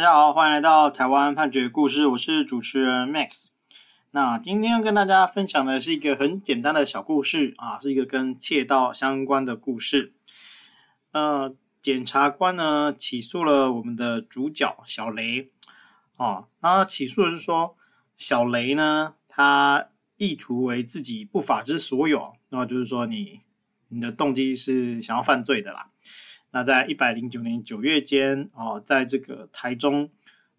大家好，欢迎来到台湾判决故事，我是主持人 Max。那今天要跟大家分享的是一个很简单的小故事啊，是一个跟窃盗相关的故事。呃，检察官呢起诉了我们的主角小雷啊，那起诉的是说小雷呢，他意图为自己不法之所有，那就是说你你的动机是想要犯罪的啦。那在一百零九年九月间，哦，在这个台中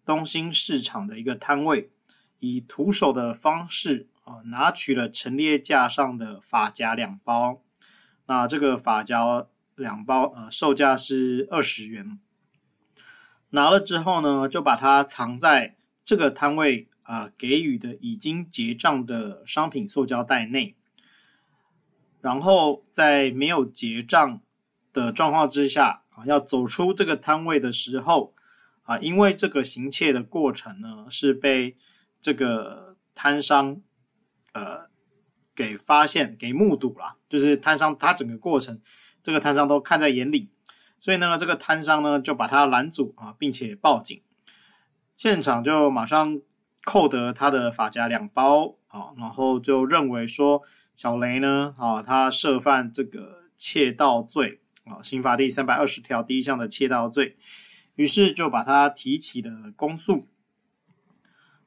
东兴市场的一个摊位，以徒手的方式啊，拿取了陈列架上的发夹两包。那这个发夹两包，呃，售价是二十元。拿了之后呢，就把它藏在这个摊位啊给予的已经结账的商品塑胶袋内，然后在没有结账的状况之下啊，要走出这个摊位的时候啊，因为这个行窃的过程呢，是被这个摊商呃给发现、给目睹了，就是摊商他整个过程，这个摊商都看在眼里，所以呢，这个摊商呢就把他拦阻啊，并且报警，现场就马上扣得他的发夹两包啊，然后就认为说小雷呢啊，他涉犯这个窃盗罪。啊，刑法第三百二十条第一项的窃盗罪，于是就把他提起了公诉。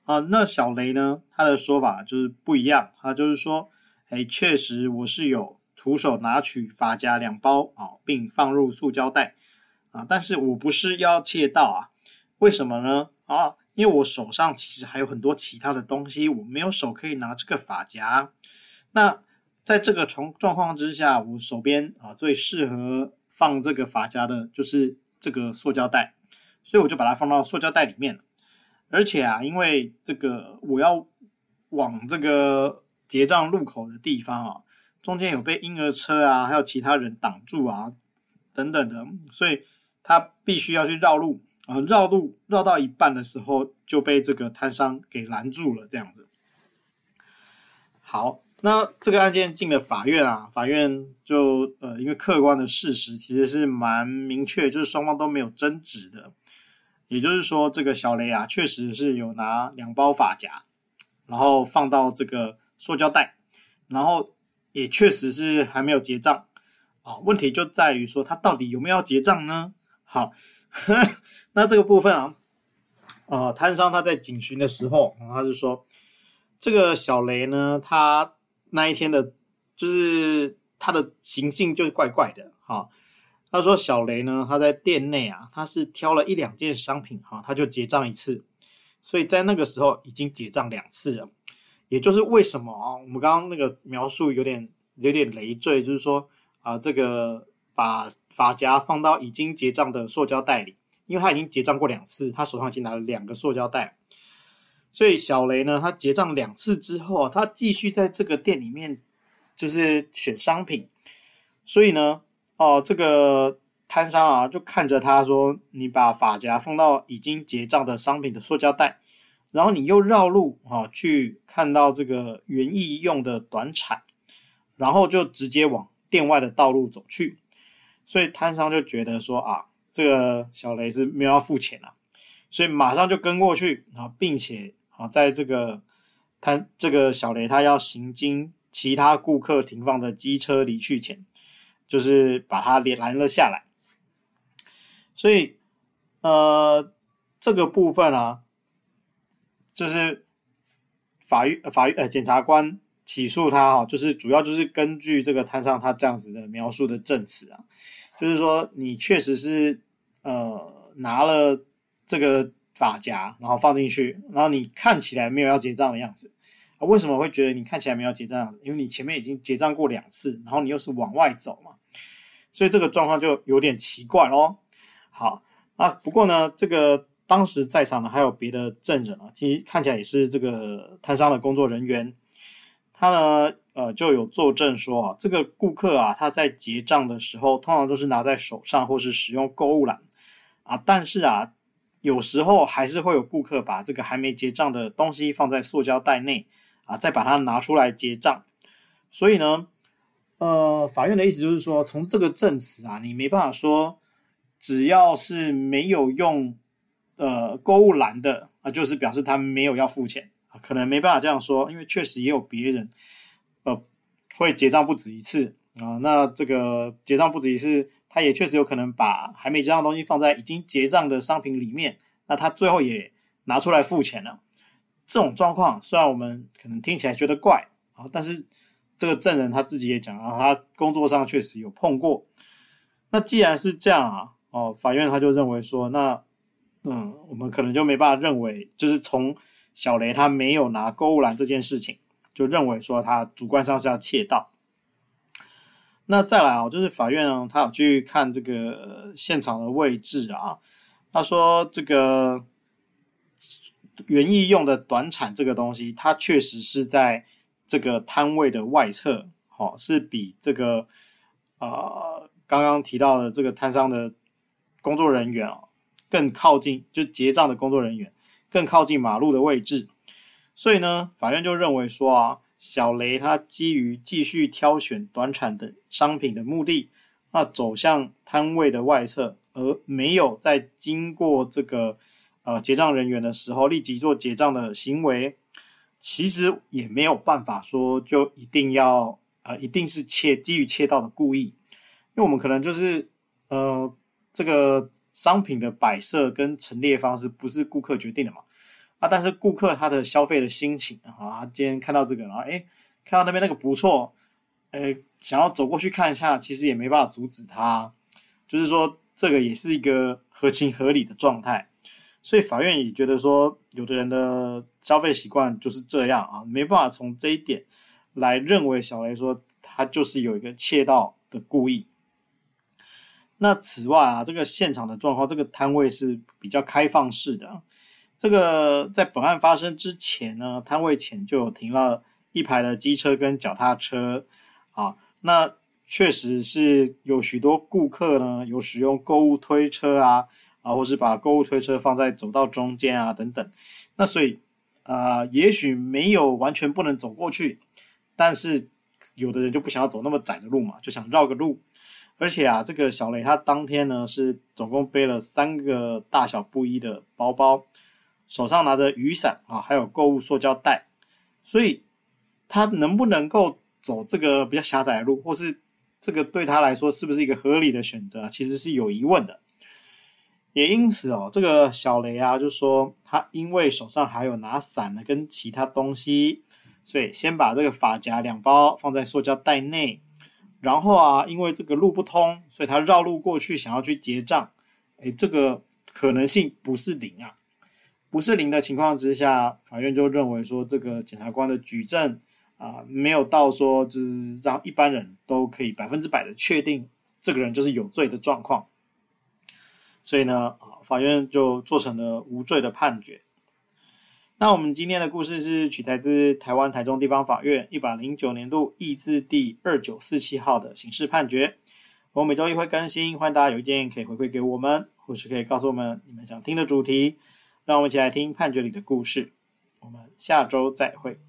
啊，那小雷呢，他的说法就是不一样，他就是说，哎，确实我是有徒手拿取发夹两包啊，并放入塑胶袋啊，但是我不是要窃盗啊，为什么呢？啊，因为我手上其实还有很多其他的东西，我没有手可以拿这个发夹，那。在这个状状况之下，我手边啊最适合放这个发夹的就是这个塑胶袋，所以我就把它放到塑胶袋里面。而且啊，因为这个我要往这个结账入口的地方啊，中间有被婴儿车啊，还有其他人挡住啊，等等的，所以他必须要去绕路啊，绕路绕到一半的时候就被这个摊商给拦住了，这样子。好。那这个案件进了法院啊，法院就呃，因为客观的事实其实是蛮明确，就是双方都没有争执的，也就是说，这个小雷啊，确实是有拿两包发夹，然后放到这个塑胶袋，然后也确实是还没有结账啊。问题就在于说，他到底有没有结账呢？好，那这个部分啊，呃，摊商他在警询的时候，他是说，这个小雷呢，他。那一天的，就是他的行径就是怪怪的哈。他说小雷呢，他在店内啊，他是挑了一两件商品哈，他就结账一次，所以在那个时候已经结账两次了。也就是为什么啊，我们刚刚那个描述有点有点累赘，就是说啊，这个把发夹放到已经结账的塑胶袋里，因为他已经结账过两次，他手上已经拿了两个塑胶袋。所以小雷呢，他结账两次之后啊，他继续在这个店里面就是选商品。所以呢，哦，这个摊商啊，就看着他说：“你把发夹放到已经结账的商品的塑胶袋，然后你又绕路啊去看到这个园艺用的短铲，然后就直接往店外的道路走去。”所以摊商就觉得说：“啊，这个小雷是没有要付钱啊，所以马上就跟过去啊，并且。”好，在这个他这个小雷，他要行经其他顾客停放的机车离去前，就是把他拦了下来。所以，呃，这个部分啊，就是法院法院呃检察官起诉他哈，就是主要就是根据这个摊上他这样子的描述的证词啊，就是说你确实是呃拿了这个。发夹，然后放进去，然后你看起来没有要结账的样子啊？为什么会觉得你看起来没有结账？因为你前面已经结账过两次，然后你又是往外走嘛，所以这个状况就有点奇怪咯。好啊，不过呢，这个当时在场的还有别的证人啊，其实看起来也是这个摊商的工作人员，他呢，呃，就有作证说啊，这个顾客啊，他在结账的时候，通常都是拿在手上或是使用购物篮啊，但是啊。有时候还是会有顾客把这个还没结账的东西放在塑胶袋内啊，再把它拿出来结账。所以呢，呃，法院的意思就是说，从这个证词啊，你没办法说，只要是没有用呃购物篮的啊，就是表示他没有要付钱啊，可能没办法这样说，因为确实也有别人呃会结账不止一次啊。那这个结账不止一次，他也确实有可能把还没结账的东西放在已经结账的商品里面，那他最后也拿出来付钱了。这种状况虽然我们可能听起来觉得怪啊，但是这个证人他自己也讲啊，他工作上确实有碰过。那既然是这样啊，哦，法院他就认为说，那嗯，我们可能就没办法认为，就是从小雷他没有拿购物篮这件事情，就认为说他主观上是要窃盗。那再来啊，就是法院啊，他有去看这个现场的位置啊，他说这个。园艺用的短铲这个东西，它确实是在这个摊位的外侧，好、是比这个呃刚刚提到的这个摊商的工作人员啊更靠近，就结账的工作人员更靠近马路的位置。所以呢，法院就认为说啊，小雷他基于继续挑选短产的商品的目的，那走向摊位的外侧，而没有在经过这个。呃，结账人员的时候立即做结账的行为，其实也没有办法说就一定要呃，一定是切基于切到的故意，因为我们可能就是呃，这个商品的摆设跟陈列方式不是顾客决定的嘛但是顾客他的消费的心情啊，今天看到这个，然后诶，看到那边那个不错，诶，想要走过去看一下，其实也没办法阻止他，就是说这个也是一个合情合理的状态。所以法院也觉得说，有的人的消费习惯就是这样啊，没办法从这一点来认为小雷说他就是有一个窃盗的故意。那此外啊，这个现场的状况，这个摊位是比较开放式的。这个在本案发生之前呢，摊位前就有停了一排的机车跟脚踏车啊，那确实是有许多顾客呢，有使用购物推车啊。啊，或是把购物推车放在走道中间啊，等等。那所以，啊、也许没有完全不能走过去，但是有的人就不想要走那么窄的路嘛，就想绕个路。而且啊，这个小雷他当天呢是总共背了三个大小不一的包包，手上拿着雨伞啊，还有购物塑胶袋，所以他能不能够走这个比较狭窄的路，或是这个对他来说是不是一个合理的选择，其实是有疑问的。也因此哦，这个小雷啊，就说他因为手上还有拿伞呢，跟其他东西，所以先把这个发夹两包放在塑胶袋内，然后啊，因为这个路不通，所以他绕路过去，想要去结账。诶，这个可能性不是零啊，不是零的情况之下，法院就认为说，这个检察官的举证啊，没有到说就是让一般人都可以百分之百的确定这个人就是有罪的状况。所以呢，法院就做成了无罪的判决。那我们今天的故事是取材自台湾台中地方法院一百零九年度易字第二九四七号的刑事判决。我每周一会更新，欢迎大家有意见可以回馈给我们，或是可以告诉我们你们想听的主题，让我们一起来听判决里的故事。我们下周再会。